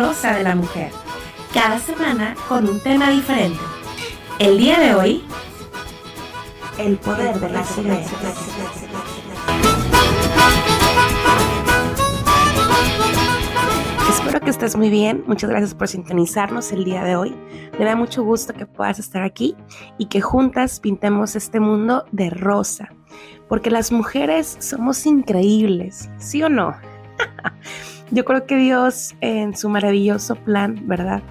rosa de la mujer, cada semana con un tema diferente. El día de hoy, el poder de la silencio. Espero que estés muy bien. Muchas gracias por sintonizarnos el día de hoy. Me da mucho gusto que puedas estar aquí y que juntas pintemos este mundo de rosa. Porque las mujeres somos increíbles, ¿sí o no? Yo creo que Dios en su maravilloso plan, ¿verdad?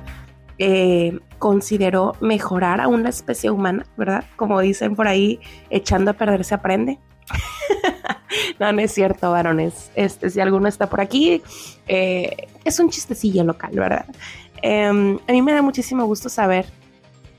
Eh, consideró mejorar a una especie humana, ¿verdad? Como dicen por ahí, echando a perder se aprende. no, no es cierto, varones. Este, si alguno está por aquí, eh, es un chistecillo local, ¿verdad? Em, a mí me da muchísimo gusto saber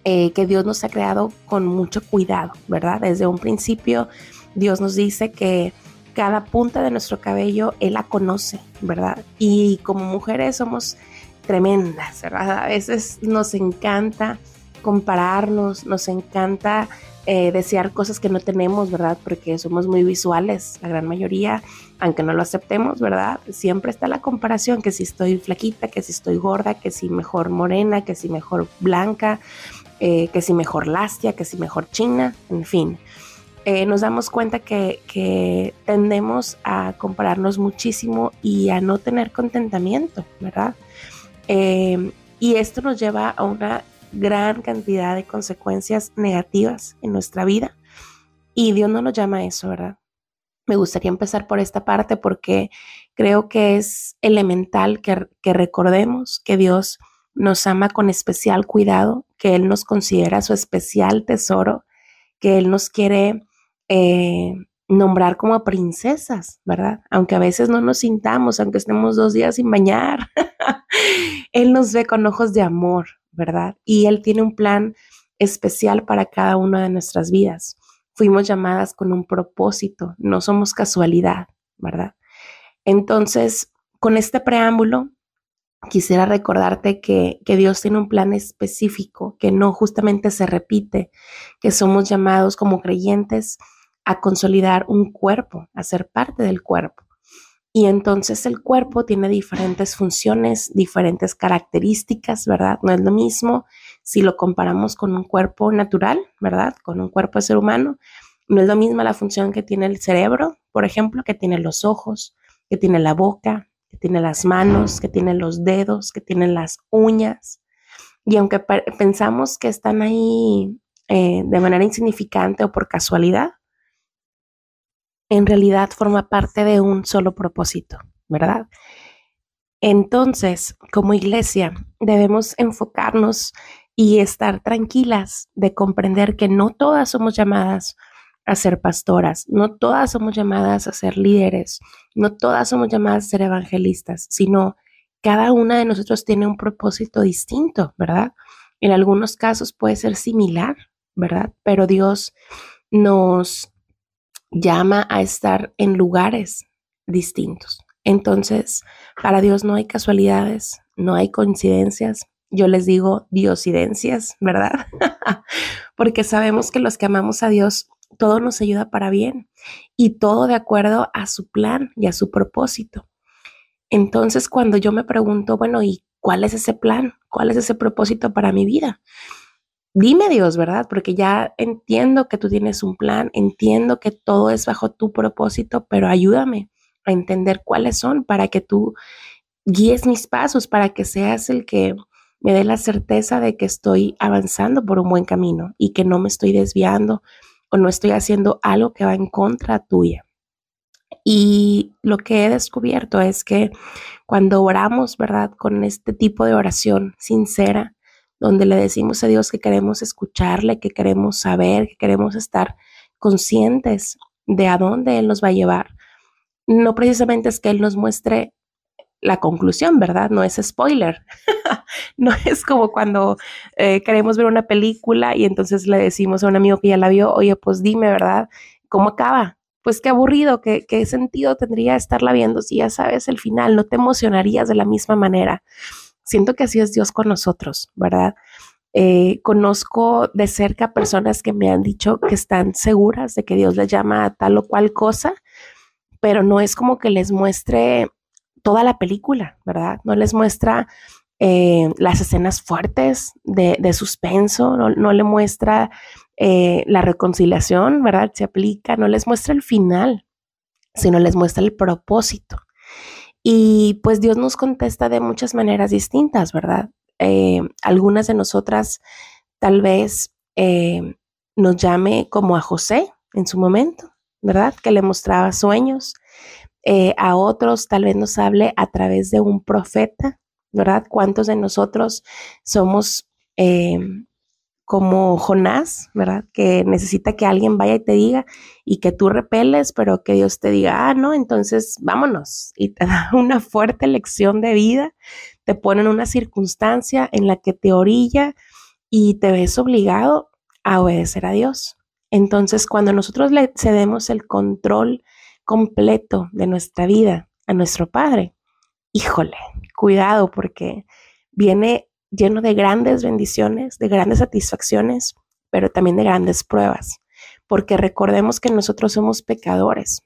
eh, que Dios nos ha creado con mucho cuidado, ¿verdad? Desde un principio, Dios nos dice que cada punta de nuestro cabello Él la conoce, ¿verdad? Y como mujeres somos tremendas, ¿verdad? A veces nos encanta compararnos, nos encanta eh, desear cosas que no tenemos, ¿verdad? Porque somos muy visuales, la gran mayoría, aunque no lo aceptemos, ¿verdad? Siempre está la comparación, que si estoy flaquita, que si estoy gorda, que si mejor morena, que si mejor blanca, eh, que si mejor lastia, que si mejor china, en fin. Eh, nos damos cuenta que, tendemos a compararnos muchísimo y a no tener contentamiento, ¿verdad? y esto nos lleva a una gran cantidad de consecuencias negativas en nuestra vida. Y Dios no nos llama a eso, ¿verdad? Me gustaría empezar por esta parte porque creo que es elemental que, recordemos que Dios nos ama con especial cuidado, que Él nos considera su especial tesoro, que Él nos quiere eh, nombrar como princesas, ¿verdad? Aunque a veces no nos sintamos, aunque estemos dos días sin bañar, Él nos ve con ojos de amor, ¿verdad? Y Él tiene un plan especial para cada una de nuestras vidas. Fuimos llamadas con un propósito, no somos casualidad, ¿verdad? Entonces, con este preámbulo, quisiera recordarte que, que, Dios tiene un plan específico, que no justamente se repite, que somos llamados como creyentes a consolidar un cuerpo, a ser parte del cuerpo. Y entonces el cuerpo tiene diferentes funciones, diferentes características, ¿verdad? No es lo mismo si lo comparamos con un cuerpo natural, ¿verdad? Con un cuerpo de ser humano. No es lo mismo la función que tiene el cerebro, por ejemplo, que tiene los ojos, que tiene la boca, que tiene las manos, que tiene los dedos, que tiene las uñas. Y aunque pensamos que están ahí eh, de manera insignificante o por casualidad, en realidad forma parte de un solo propósito, ¿verdad? Entonces, como iglesia, debemos enfocarnos y estar tranquilas de comprender que no todas somos llamadas a ser pastoras, no todas somos llamadas a ser líderes, no todas somos llamadas a ser evangelistas, sino cada una de nosotros tiene un propósito distinto, ¿verdad? En algunos casos puede ser similar, ¿verdad? Pero Dios nos llama a estar en lugares distintos. Entonces, para Dios no hay casualidades, no hay coincidencias. Yo les digo diosidencias, ¿verdad? Porque sabemos que los que amamos a Dios, todo nos ayuda para bien y todo de acuerdo a su plan y a su propósito. Entonces, cuando yo me pregunto, bueno, ¿y cuál es ese plan? ¿Cuál es ese propósito para mi vida? Dime Dios, ¿verdad? Porque ya entiendo que tú tienes un plan, entiendo que todo es bajo tu propósito, pero ayúdame a entender cuáles son para que tú guíes mis pasos, para que seas el que me dé la certeza de que estoy avanzando por un buen camino y que no me estoy desviando o no estoy haciendo algo que va en contra tuya. Y lo que he descubierto es que cuando oramos, ¿verdad? Con este tipo de oración sincera, donde le decimos a Dios que queremos escucharle, que queremos saber, que queremos estar conscientes de a dónde Él nos va a llevar. No precisamente es que Él nos muestre la conclusión, ¿verdad? No es spoiler. no es como cuando eh, queremos ver una película y entonces le decimos a un amigo que ya la vio, oye, pues dime, ¿verdad? ¿Cómo acaba? Pues qué aburrido, qué, qué sentido tendría estarla viendo si ya sabes el final, no te emocionarías de la misma manera. Siento que así es Dios con nosotros, ¿verdad? Eh, conozco de cerca personas que me han dicho que están seguras de que Dios les llama a tal o cual cosa, pero no es como que les muestre toda la película, ¿verdad? No les muestra eh, las escenas fuertes de, suspenso, no, le muestra eh, la reconciliación, ¿verdad? Se aplica, no les muestra el final, sino les muestra el propósito. Y pues Dios nos contesta de muchas maneras distintas, ¿verdad? Eh, algunas de nosotras tal vez nos llame como a José en su momento, ¿verdad? Que le mostraba sueños. a otros tal vez nos hable a través de un profeta ¿verdad? ¿Cuántos de nosotros somos eh, como Jonás, ¿verdad? Que necesita que alguien vaya y te diga y que tú repeles, pero que Dios te diga, ah, no, entonces vámonos. Y te da una fuerte lección de vida, te pone en una circunstancia en la que te orilla y te ves obligado a obedecer a Dios. Entonces, cuando nosotros le cedemos el control completo de nuestra vida a nuestro Padre, híjole, cuidado porque viene lleno de grandes bendiciones, de grandes satisfacciones, pero también de grandes pruebas, porque recordemos que nosotros somos pecadores,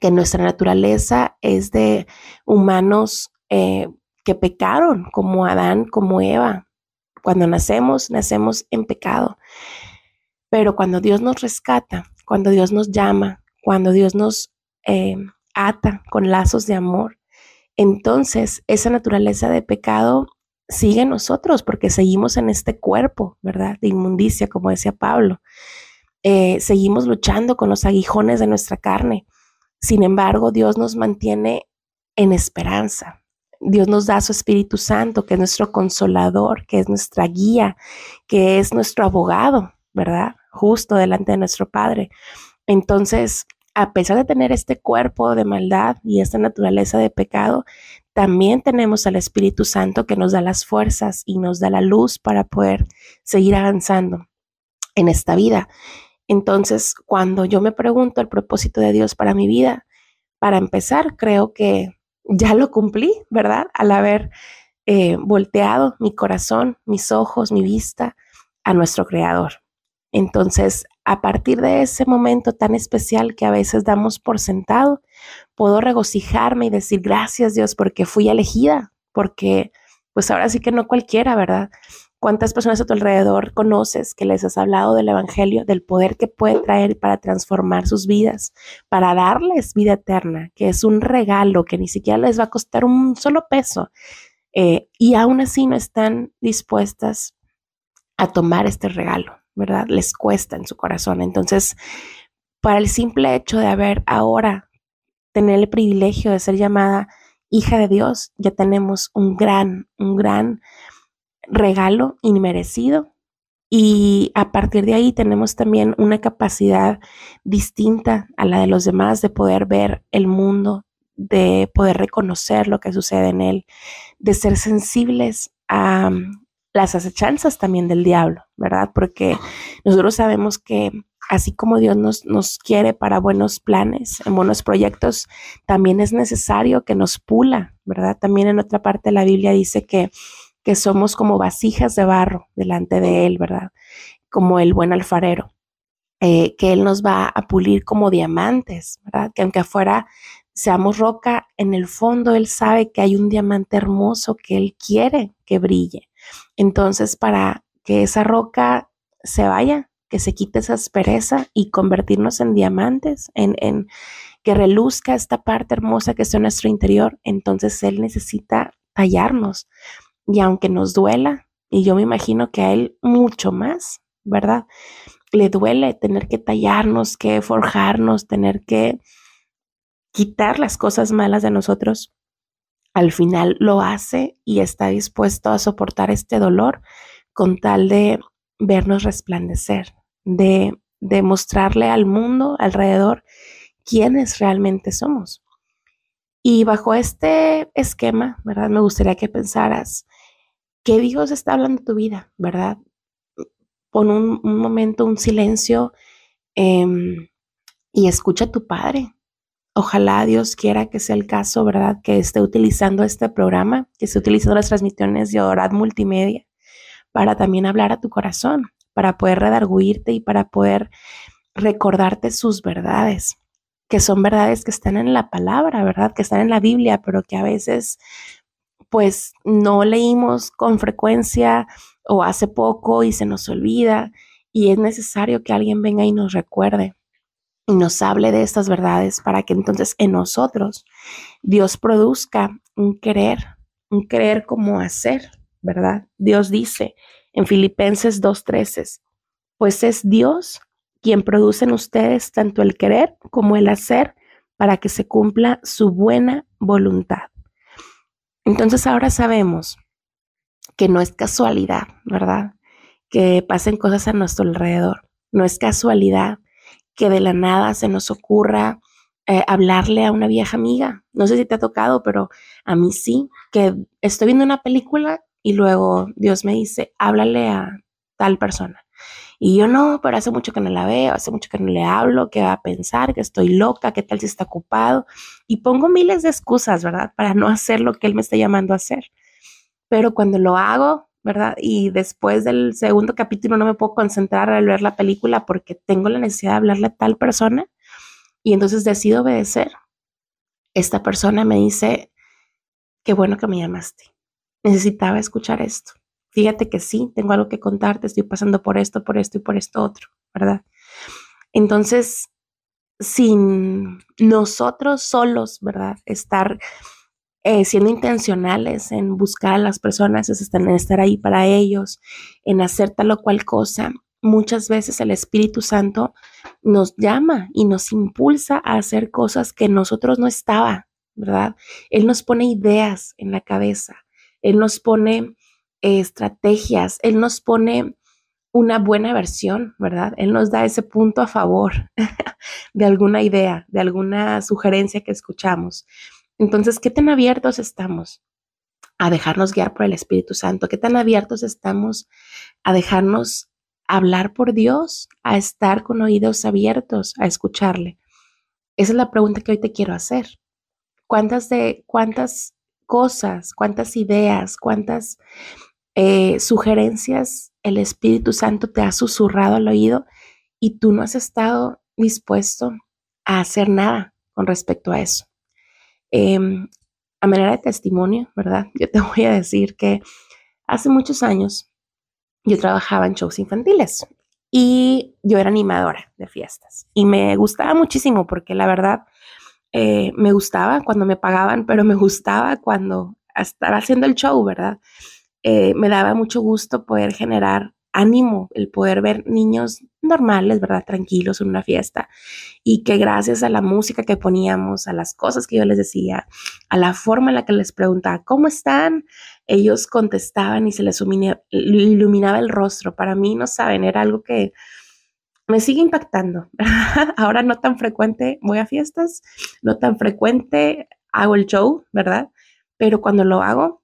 que nuestra naturaleza es de humanos eh, que pecaron, como Adán, como Eva. Cuando nacemos, nacemos en pecado, pero cuando Dios nos rescata, cuando Dios nos llama, cuando Dios nos eh, ata con lazos de amor, entonces esa naturaleza de pecado sigue nosotros porque seguimos en este cuerpo, ¿verdad? De inmundicia, como decía Pablo. Eh, seguimos luchando con los aguijones de nuestra carne. Sin embargo, Dios nos mantiene en esperanza. Dios nos da su Espíritu Santo, que es nuestro consolador, que es nuestra guía, que es nuestro abogado, ¿verdad? Justo delante de nuestro Padre. Entonces, a pesar de tener este cuerpo de maldad y esta naturaleza de pecado, también tenemos al Espíritu Santo que nos da las fuerzas y nos da la luz para poder seguir avanzando en esta vida. Entonces, cuando yo me pregunto el propósito de Dios para mi vida, para empezar, creo que ya lo cumplí, ¿verdad? Al haber eh, volteado mi corazón, mis ojos, mi vista a nuestro Creador. Entonces, a partir de ese momento tan especial que a veces damos por sentado, puedo regocijarme y decir gracias Dios porque fui elegida, porque pues ahora sí que no cualquiera, ¿verdad? ¿Cuántas personas a tu alrededor conoces que les has hablado del Evangelio, del poder que puede traer para transformar sus vidas, para darles vida eterna, que es un regalo que ni siquiera les va a costar un solo peso? Eh, y aún así no están dispuestas a tomar este regalo. ¿Verdad? Les cuesta en su corazón. Entonces, para el simple hecho de haber ahora tener el privilegio de ser llamada hija de Dios, ya tenemos un gran, un gran regalo inmerecido. Y a partir de ahí tenemos también una capacidad distinta a la de los demás de poder ver el mundo, de poder reconocer lo que sucede en él, de ser sensibles a, las acechanzas también del diablo, ¿verdad? Porque nosotros sabemos que así como Dios nos, nos quiere para buenos planes, en buenos proyectos, también es necesario que nos pula, ¿verdad? También en otra parte de la Biblia dice que, que somos como vasijas de barro delante de Él, ¿verdad? Como el buen alfarero. Eh, que Él nos va a pulir como diamantes, ¿verdad? Que aunque afuera seamos roca, en el fondo Él sabe que hay un diamante hermoso que Él quiere que brille. Entonces, para que esa roca se vaya, que se quite esa aspereza y convertirnos en diamantes, en, en que reluzca esta parte hermosa que es en nuestro interior, entonces Él necesita tallarnos. Y aunque nos duela, y yo me imagino que a Él mucho más, ¿verdad? Le duele tener que tallarnos, que forjarnos, tener que quitar las cosas malas de nosotros al final lo hace y está dispuesto a soportar este dolor con tal de vernos resplandecer, de, demostrarle al mundo alrededor quiénes realmente somos. Y bajo este esquema, ¿verdad? Me gustaría que pensaras que Dios está hablando de tu vida, ¿verdad? Pon un, momento, un silencio em, y escucha a tu Padre. Ojalá Dios quiera que sea el caso, ¿verdad? Que esté utilizando este programa, que esté utilizando las transmisiones de Orad Multimedia para también hablar a tu corazón, para poder redarguirte y para poder recordarte sus verdades, que son verdades que están en la palabra, ¿verdad? Que están en la Biblia, pero que a veces pues no leímos con frecuencia o hace poco y se nos olvida y es necesario que alguien venga y nos recuerde y nos hable de estas verdades para que entonces en nosotros Dios produzca un querer, un querer como hacer, ¿verdad? Dios dice en Filipenses 2.13, pues es Dios quien produce en ustedes tanto el querer como el hacer para que se cumpla su buena voluntad. Entonces ahora sabemos que no es casualidad, ¿verdad? Que pasen cosas a nuestro alrededor. No es casualidad que de la nada se nos ocurra eh, hablarle a una vieja amiga. No sé si te ha tocado, pero a mí sí, que estoy viendo una película y luego Dios me dice, háblale a tal persona. Y yo no, pero hace mucho que no la veo, hace mucho que no le hablo, que va a pensar, que estoy loca, qué tal si está ocupado. Y pongo miles de excusas, ¿verdad? Para no hacer lo que él me está llamando a hacer. Pero cuando lo hago, ¿verdad? Y después del segundo capítulo no me puedo concentrar al ver la película porque tengo la necesidad de hablarle a tal persona y entonces decido obedecer. Esta persona me dice, qué bueno que me llamaste. Necesitaba escuchar esto fíjate que sí, tengo algo que contarte, estoy pasando por esto, por esto y por esto otro, ¿verdad? Entonces, sin nosotros solos, ¿verdad? Estar eh, siendo intencionales en buscar a las personas, en estar ahí para ellos, en hacer tal o cual cosa, muchas veces el Espíritu Santo nos llama y nos impulsa a hacer cosas que nosotros no estaba, ¿verdad? Él nos pone ideas en la cabeza, Él nos pone estrategias, Él nos pone una buena versión, ¿verdad? Él nos da ese punto a favor de alguna idea, de alguna sugerencia que escuchamos. Entonces, ¿qué tan abiertos estamos a dejarnos guiar por el Espíritu Santo? ¿Qué tan abiertos estamos a dejarnos hablar por Dios, a estar con oídos abiertos, a escucharle? Esa es la pregunta que hoy te quiero hacer. ¿Cuántas de cuántas cosas, cuántas ideas, cuántas eh, sugerencias el Espíritu Santo te ha susurrado al oído y tú no has estado dispuesto a hacer nada con respecto a eso. Em, a manera de testimonio, ¿verdad? Yo te voy a decir que hace muchos años yo trabajaba en shows infantiles y yo era animadora de fiestas y me gustaba muchísimo porque la verdad eh, me gustaba cuando me pagaban, pero me gustaba cuando estaba haciendo el show, ¿verdad? Eh, me daba mucho gusto poder generar ánimo, el poder ver niños normales, ¿verdad? Tranquilos en una fiesta y que gracias a la música que poníamos, a las cosas que yo les decía, a la forma en la que les preguntaba, ¿cómo están? Ellos contestaban y se les iluminaba el rostro. Para mí, no saben, era algo que me sigue impactando. Ahora no tan frecuente voy a fiestas, no tan frecuente hago el show, ¿verdad? Pero cuando lo hago,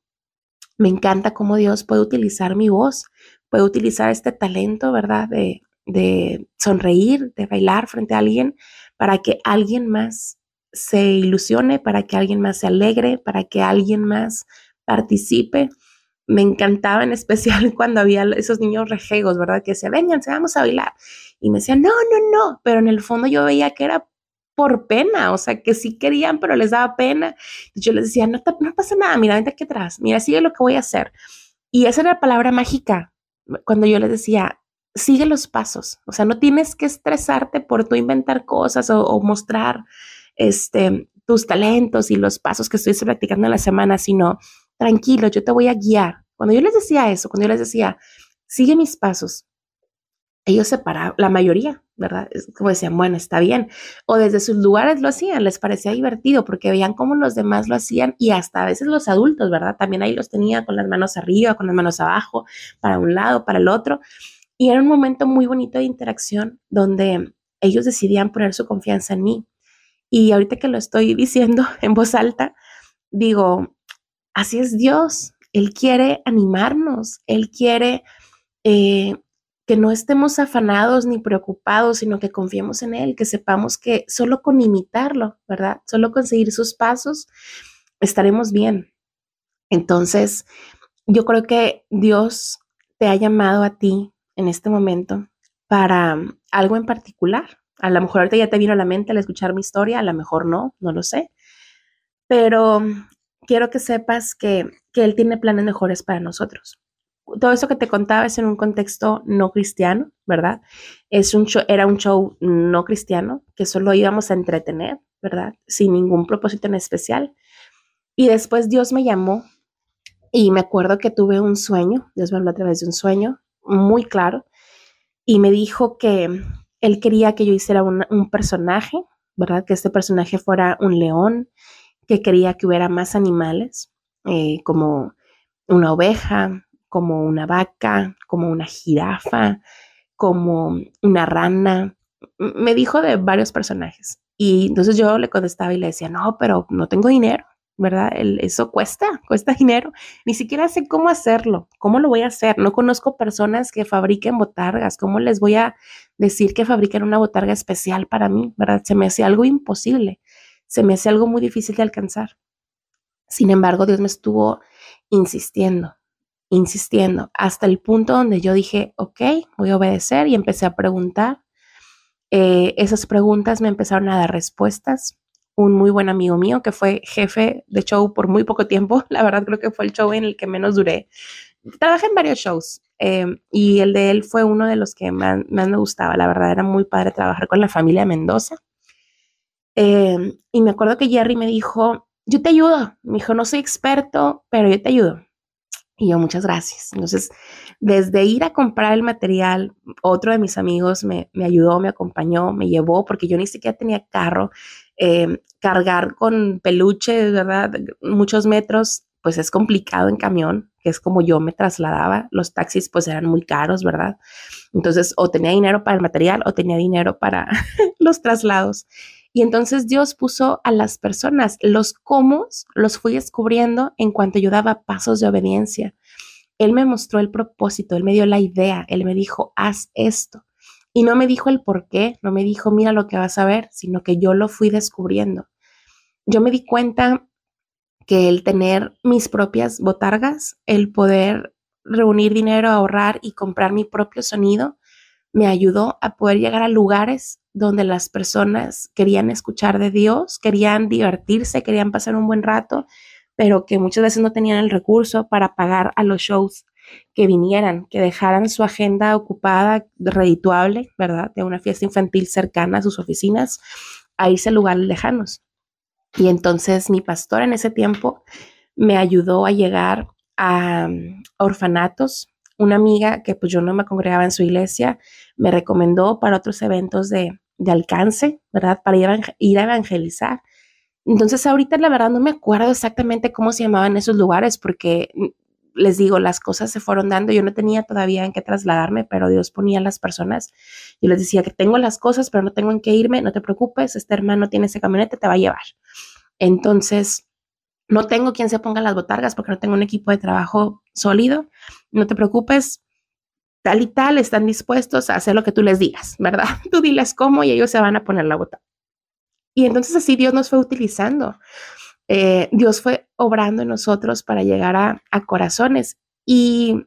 me encanta cómo Dios puede utilizar mi voz, puede utilizar este talento, ¿verdad? De, de sonreír, de bailar frente a alguien para que alguien más se ilusione, para que alguien más se alegre, para que alguien más participe. Me encantaba en especial cuando había esos niños rejegos, ¿verdad? Que se vengan, se vamos a bailar. Y me decían, no, no, no, pero en el fondo yo veía que era por pena, o sea, que sí querían, pero les daba pena. Yo les decía, no, no pasa nada, mira, vente aquí atrás, mira, sigue lo que voy a hacer. Y esa era la palabra mágica cuando yo les decía, sigue los pasos, o sea, no tienes que estresarte por tú inventar cosas o, mostrar este, tus talentos y los pasos que estoy practicando en la semana, sino tranquilo, yo te voy a guiar. Cuando yo les decía eso, cuando yo les decía, sigue mis pasos, ellos se paraban, la mayoría, ¿verdad? Es como decían, bueno, está bien. O desde sus lugares lo hacían, les parecía divertido porque veían cómo los demás lo hacían y hasta a veces los adultos, ¿verdad? También ahí los tenían con las manos arriba, con las manos abajo, para un lado, para el otro. Y era un momento muy bonito de interacción donde ellos decidían poner su confianza en mí. Y ahorita que lo estoy diciendo en voz alta, digo, así es Dios. Él quiere animarnos, Él quiere eh, que no estemos afanados ni preocupados, sino que confiemos en Él, que sepamos que solo con imitarlo, ¿verdad? Solo con seguir sus pasos, estaremos bien. Entonces, yo creo que Dios te ha llamado a ti en este momento para algo en particular. A lo mejor ahorita ya te vino a la mente al escuchar mi historia, a lo mejor no, no lo sé. Pero quiero que sepas que, que Él tiene planes mejores para nosotros. Todo eso que te contaba es en un contexto no cristiano, ¿verdad? Es un era un show no cristiano que solo íbamos a entretener, ¿verdad? Sin ningún propósito en especial. Y después Dios me llamó y me acuerdo que tuve un sueño, Dios me habló a través de un sueño muy claro y me dijo que él quería que yo hiciera un personaje, ¿verdad? Que este personaje fuera un león, que quería que hubiera más animales, eh, como una oveja, como una vaca, como una jirafa, como una rana. Me dijo de varios personajes. Y entonces yo le contestaba y le decía, no, pero no tengo dinero. ¿Verdad? eso cuesta, cuesta dinero. Ni siquiera sé cómo hacerlo, cómo lo voy a hacer. No conozco personas que fabriquen botargas. ¿Cómo les voy a decir que fabriquen una botarga especial para mí, ¿verdad? Se me hace algo imposible, se me hace algo muy difícil de alcanzar. Sin embargo, Dios me estuvo insistiendo, insistiendo, hasta el punto donde yo dije, ok, voy a obedecer y empecé a preguntar. Eh, esas preguntas me empezaron a dar respuestas un muy buen amigo mío que fue jefe de show por muy poco tiempo. La verdad creo que fue el show en el que menos duré. Trabajé en varios shows em, y el de él fue uno de los que más, me gustaba. La verdad era muy padre trabajar con la familia Mendoza. Em, y me acuerdo que Jerry me dijo, yo te ayudo. Me dijo, no soy experto, pero yo te ayudo. Y yo, muchas gracias. Entonces, desde ir a comprar el material, otro de mis amigos me, me ayudó, me acompañó, me llevó, porque yo ni siquiera tenía carro. Eh, cargar con peluches, ¿verdad? Muchos metros, pues es complicado en camión, que es como yo me trasladaba. Los taxis pues eran muy caros, ¿verdad? Entonces o tenía dinero para el material o tenía dinero para los traslados. Y entonces Dios puso a las personas, los cómo los fui descubriendo en cuanto yo daba pasos de obediencia. Él me mostró el propósito, él me dio la idea, él me dijo, haz esto. Y no me dijo el por qué, no me dijo, mira lo que vas a ver, sino que yo lo fui descubriendo. Yo me di cuenta que el tener mis propias botargas, el poder reunir dinero, ahorrar y comprar mi propio sonido, me ayudó a poder llegar a lugares donde las personas querían escuchar de Dios, querían divertirse, querían pasar un buen rato, pero que muchas veces no tenían el recurso para pagar a los shows que vinieran, que dejaran su agenda ocupada, redituable, ¿verdad? De una fiesta infantil cercana a sus oficinas, a irse a lugares lejanos. Y entonces mi pastor en ese tiempo me ayudó a llegar a mm, orfanatos. Una amiga que pues yo no me congregaba en su iglesia me recomendó para otros eventos de, alcance, ¿verdad? Para ir a, ir a evangelizar. Entonces ahorita la verdad no me acuerdo exactamente cómo se llamaban esos lugares porque mm, les digo, las cosas se fueron dando, yo no tenía todavía en qué trasladarme, pero Dios ponía las personas. Yo les decía que tengo las cosas, pero no tengo en qué irme, no te preocupes, este hermano tiene ese camionete, te va a llevar. Entonces, no tengo quien se ponga las botargas porque no tengo un equipo de trabajo sólido, no te preocupes, tal y tal están dispuestos a hacer lo que tú les digas, ¿verdad? Tú diles cómo y ellos se van a poner la bota. Y entonces así Dios nos fue utilizando. Eh, Dios fue obrando en nosotros para llegar a, corazones. Y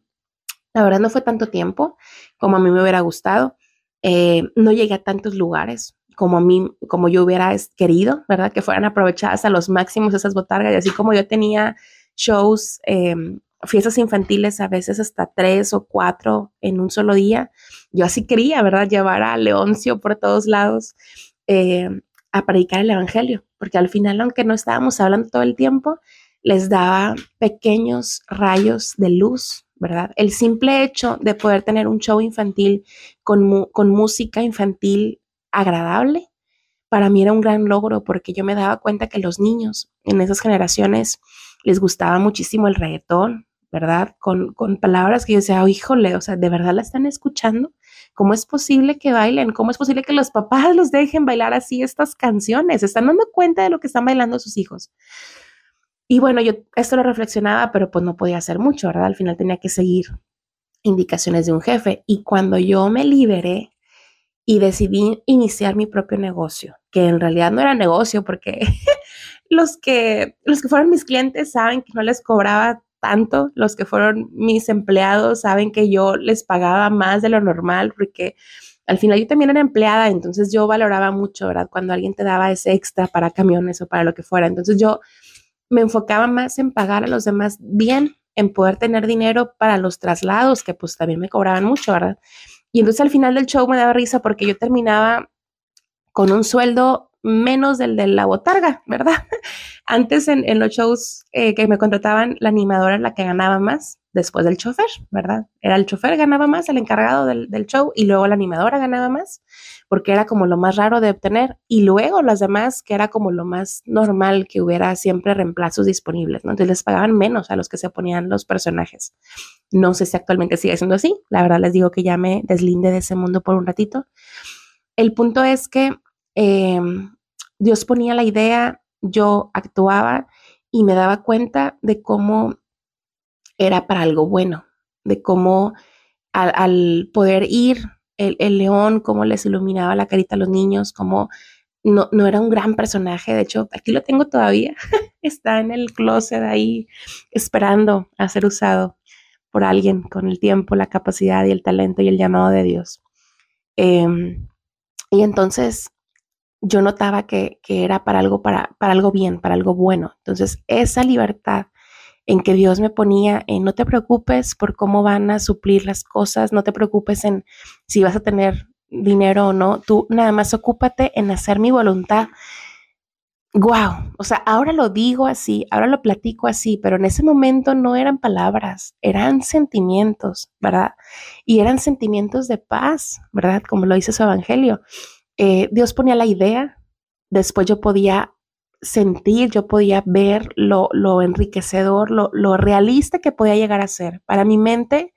la verdad no fue tanto tiempo como a mí me hubiera gustado. Eh, no llegué a tantos lugares como a mí, como yo hubiera querido, ¿verdad? Que fueran aprovechadas a los máximos esas botargas. Y así como yo tenía shows, em, fiestas infantiles, a veces hasta tres o cuatro en un solo día, yo así quería, ¿verdad? Llevar a Leoncio por todos lados. A predicar el Evangelio, porque al final, aunque no estábamos hablando todo el tiempo, les daba pequeños rayos de luz, ¿verdad? El simple hecho de poder tener un show infantil con, con música infantil agradable, para mí era un gran logro porque yo me daba cuenta que los niños en esas generaciones les gustaba muchísimo el reggaetón, ¿verdad? Con, con palabras que yo decía, oh, híjole, o sea, ¿de verdad la están escuchando? ¿Cómo es posible que bailen? ¿Cómo es posible que los papás los dejen bailar así estas canciones? ¿Están dando cuenta de lo que están bailando sus hijos? Y bueno, yo esto lo reflexionaba, pero pues no podía hacer mucho, ¿verdad? Al final tenía que seguir indicaciones de un jefe. Y cuando yo me liberé y decidí iniciar mi propio negocio, que en realidad no era negocio porque los que, los que fueron mis clientes saben que no les cobraba tanto. Los que fueron mis empleados saben que yo les pagaba más de lo normal porque al final yo también era empleada, entonces yo valoraba mucho, ¿verdad? Cuando alguien te daba ese extra para camiones o para lo que fuera. Entonces yo me enfocaba más en pagar a los demás bien, en poder tener dinero para los traslados, que pues también me cobraban mucho, ¿verdad? Y entonces al final del show me daba risa porque yo terminaba con un sueldo menos del de la botarga, ¿verdad? Antes en, los shows eh, que me contrataban, la animadora era la que ganaba más después del chofer, ¿verdad? Era el chofer ganaba más, el encargado del, show, y luego la animadora ganaba más, porque era como lo más raro de obtener, y luego las demás, que era como lo más normal que hubiera siempre reemplazos disponibles, ¿no? Entonces les pagaban menos a los que se ponían los personajes. No sé si actualmente sigue siendo así, la verdad les digo que ya me deslinde de ese mundo por un ratito. El punto es que Em, Dios ponía la idea, yo actuaba y me daba cuenta de cómo era para algo bueno, de cómo al, poder ir el, león, cómo les iluminaba la carita a los niños, cómo no, era un gran personaje, de hecho, aquí lo tengo todavía, está en el closet ahí esperando a ser usado por alguien con el tiempo, la capacidad y el talento y el llamado de Dios. Em, y entonces yo notaba que, era para algo, para, para algo bien, para algo bueno. Entonces, esa libertad en que Dios me ponía en no te preocupes por cómo van a suplir las cosas, no te preocupes en si vas a tener dinero o no, tú nada más ocúpate en hacer mi voluntad. Wow, o sea, ahora lo digo así, ahora lo platico así, pero en ese momento no eran palabras, eran sentimientos, ¿verdad? Y eran sentimientos de paz, ¿verdad? Como lo dice su evangelio. Eh, Dios ponía la idea, después yo podía sentir, yo podía ver lo, enriquecedor, lo, lo, realista que podía llegar a ser. Para mi mente,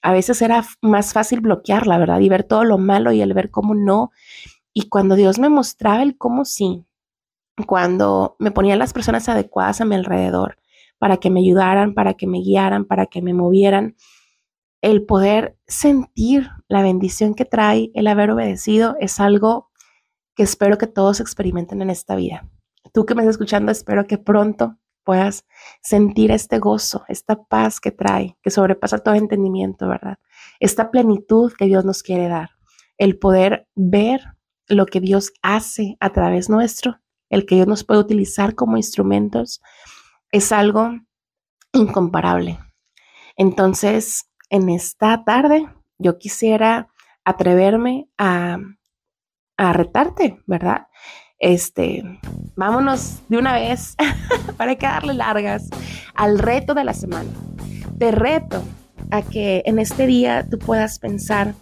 a veces era más fácil bloquearla, ¿verdad? Y ver todo lo malo y el ver cómo no. Y cuando Dios me mostraba el cómo sí, cuando me ponía las personas adecuadas a mi alrededor para que me ayudaran, para que me guiaran, para que me movieran, el poder sentir la bendición que trae el haber obedecido es algo que espero que todos experimenten en esta vida. Tú que me estás escuchando, espero que pronto puedas sentir este gozo, esta paz que trae, que sobrepasa todo entendimiento, ¿verdad? Esta plenitud que Dios nos quiere dar, el poder ver lo que Dios hace a través nuestro, el que Dios nos puede utilizar como instrumentos, es algo incomparable. Entonces, en esta tarde yo quisiera atreverme a, retarte, ¿verdad? Este, vámonos de una vez para que darle largas al reto de la semana. Te reto a que en este día tú puedas pensar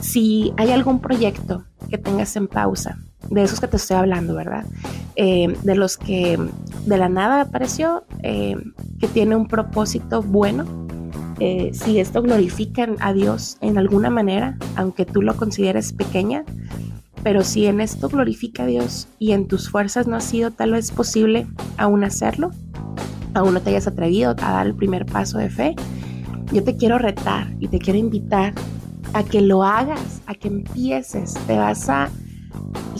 si hay algún proyecto que tengas en pausa, de esos que te estoy hablando, ¿verdad? Eh, de los que de la nada apareció, eh, que tiene un propósito bueno eh, si esto glorifica a Dios en alguna manera, aunque tú lo consideres pequeña, pero si en esto glorifica a Dios y en tus fuerzas no ha sido tal vez posible aún hacerlo, aún no te hayas atrevido a dar el primer paso de fe, yo te quiero retar y te quiero invitar a que lo hagas, a que empieces, te vas a,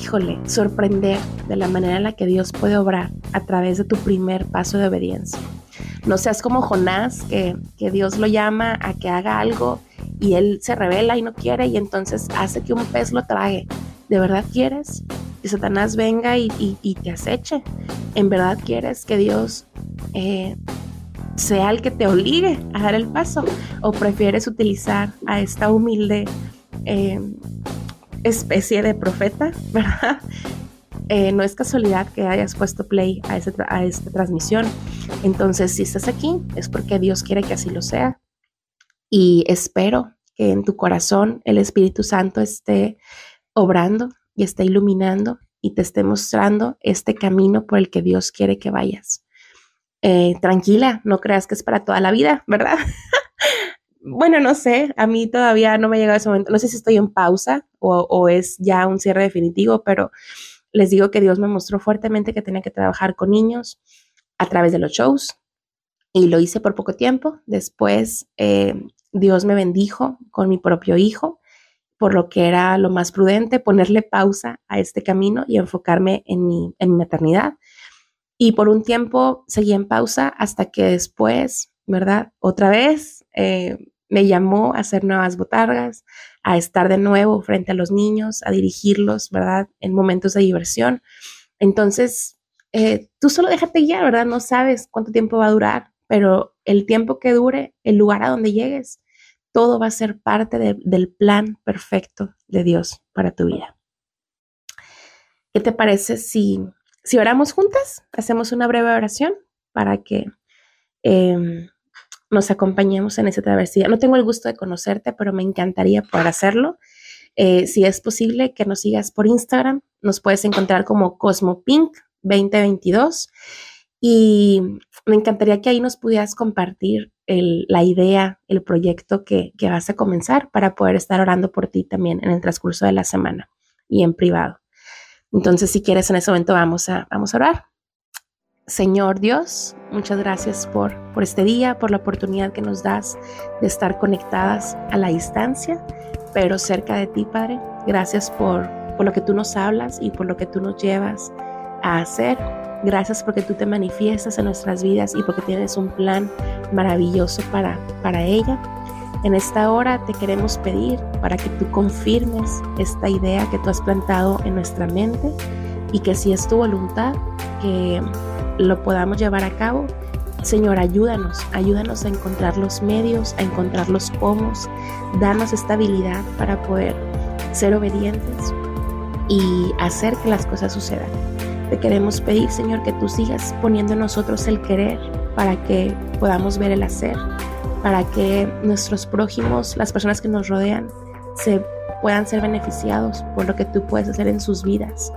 híjole, sorprender de la manera en la que Dios puede obrar a través de tu primer paso de obediencia. No seas como Jonás, que, Dios lo llama a que haga algo y él se revela y no quiere y entonces hace que un pez lo trague. ¿De verdad quieres que Satanás venga y, te aceche? ¿En verdad quieres que Dios eh, sea el que te obligue a dar el paso? ¿O prefieres utilizar a esta humilde eh, especie de profeta, verdad? Eh, no es casualidad que hayas puesto play a, esta transmisión. Entonces, si estás aquí, es porque Dios quiere que así lo sea. Y espero que en tu corazón el Espíritu Santo esté obrando y esté iluminando y te esté mostrando este camino por el que Dios quiere que vayas. Eh, tranquila, no creas que es para toda la vida, ¿verdad? bueno, no sé, a mí todavía no me ha llegado ese momento, no sé si estoy en pausa o es ya un cierre definitivo, pero les digo que Dios me mostró fuertemente que tenía que trabajar con niños a través de los shows y lo hice por poco tiempo. Después eh, Dios me bendijo con mi propio hijo, por lo que era lo más prudente ponerle pausa a este camino y enfocarme en mi, en maternidad. Y por un tiempo seguí en pausa hasta que después, ¿verdad? Otra vez eh, me llamó a hacer nuevas botargas, a estar de nuevo frente a los niños, a dirigirlos, ¿verdad? En momentos de diversión. Entonces, eh, tú solo déjate guiar, ¿verdad? No sabes cuánto tiempo va a durar, pero el tiempo que dure, el lugar a donde llegues, todo va a ser parte del plan perfecto de Dios para tu vida. ¿Qué te parece si, si oramos juntas? Hacemos una breve oración para que em, nos acompañemos en esa travesía. No tengo el gusto de conocerte, pero me encantaría poder hacerlo. Eh, si es posible, que nos sigas por Instagram. Nos puedes encontrar como Cosmopink 2022. Y me encantaría que ahí nos pudieras compartir la idea, el proyecto que, que, vas a comenzar para poder estar orando por ti también en el transcurso de la semana y en privado. Entonces, si quieres, en ese momento vamos a, vamos a orar. Señor Dios, muchas gracias por, por este día, por la oportunidad que nos das de estar conectadas a la distancia, pero cerca de ti, Padre. Gracias por, por lo que tú nos hablas y por lo que tú nos llevas a hacer. Gracias porque tú te manifiestas en nuestras vidas y porque tienes un plan maravilloso para, para ella. En esta hora te queremos pedir para que tú confirmes esta idea que tú has plantado en nuestra mente y que si es tu voluntad, que lo podamos llevar a cabo. Señor, ayúdanos, ayúdanos a encontrar los medios, a encontrar los cómo, danos estabilidad para poder ser obedientes y hacer que las cosas sucedan. Te queremos pedir, Señor, que tú sigas poniendo en nosotros el querer para que podamos ver el hacer, para que nuestros prójimos, las personas que nos rodean, se puedan ser beneficiados por lo que tú puedes hacer en sus vidas.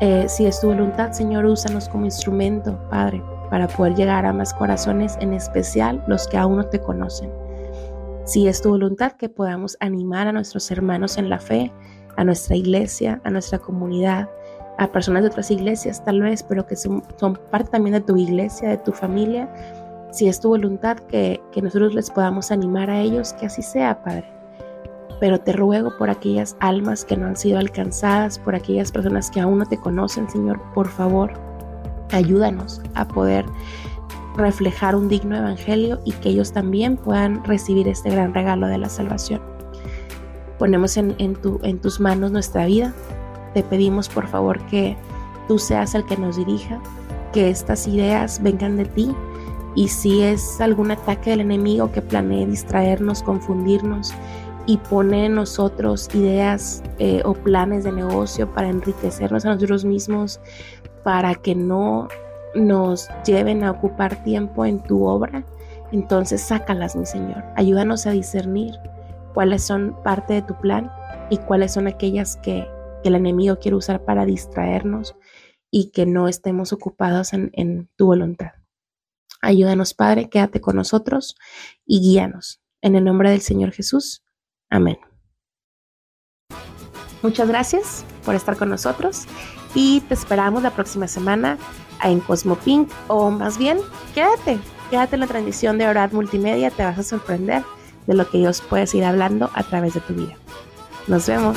Eh, si es tu voluntad, Señor, úsanos como instrumento, Padre, para poder llegar a más corazones, en especial los que aún no te conocen. Si es tu voluntad, que podamos animar a nuestros hermanos en la fe, a nuestra iglesia, a nuestra comunidad, a personas de otras iglesias tal vez, pero que son, parte también de tu iglesia, de tu familia. Si es tu voluntad que, que nosotros les podamos animar a ellos, que así sea, Padre. Pero te ruego por aquellas almas que no han sido alcanzadas, por aquellas personas que aún no te conocen, Señor, por favor, ayúdanos a poder reflejar un digno evangelio y que ellos también puedan recibir este gran regalo de la salvación. Ponemos en, en, tu, en tus manos nuestra vida, te pedimos por favor que tú seas el que nos dirija, que estas ideas vengan de ti y si es algún ataque del enemigo que planee distraernos, confundirnos y pone en nosotros ideas eh, o planes de negocio para enriquecernos a nosotros mismos, para que no nos lleven a ocupar tiempo en tu obra, entonces sácalas, mi Señor. Ayúdanos a discernir cuáles son parte de tu plan y cuáles son aquellas que el enemigo quiere usar para distraernos y que no estemos ocupados en, en tu voluntad. Ayúdanos, Padre, quédate con nosotros y guíanos. En el nombre del Señor Jesús. Amén. Muchas gracias por estar con nosotros y te esperamos la próxima semana en Cosmopink o más bien, quédate, quédate en la transmisión de Orad Multimedia, te vas a sorprender de lo que Dios puede ir hablando a través de tu vida. Nos vemos.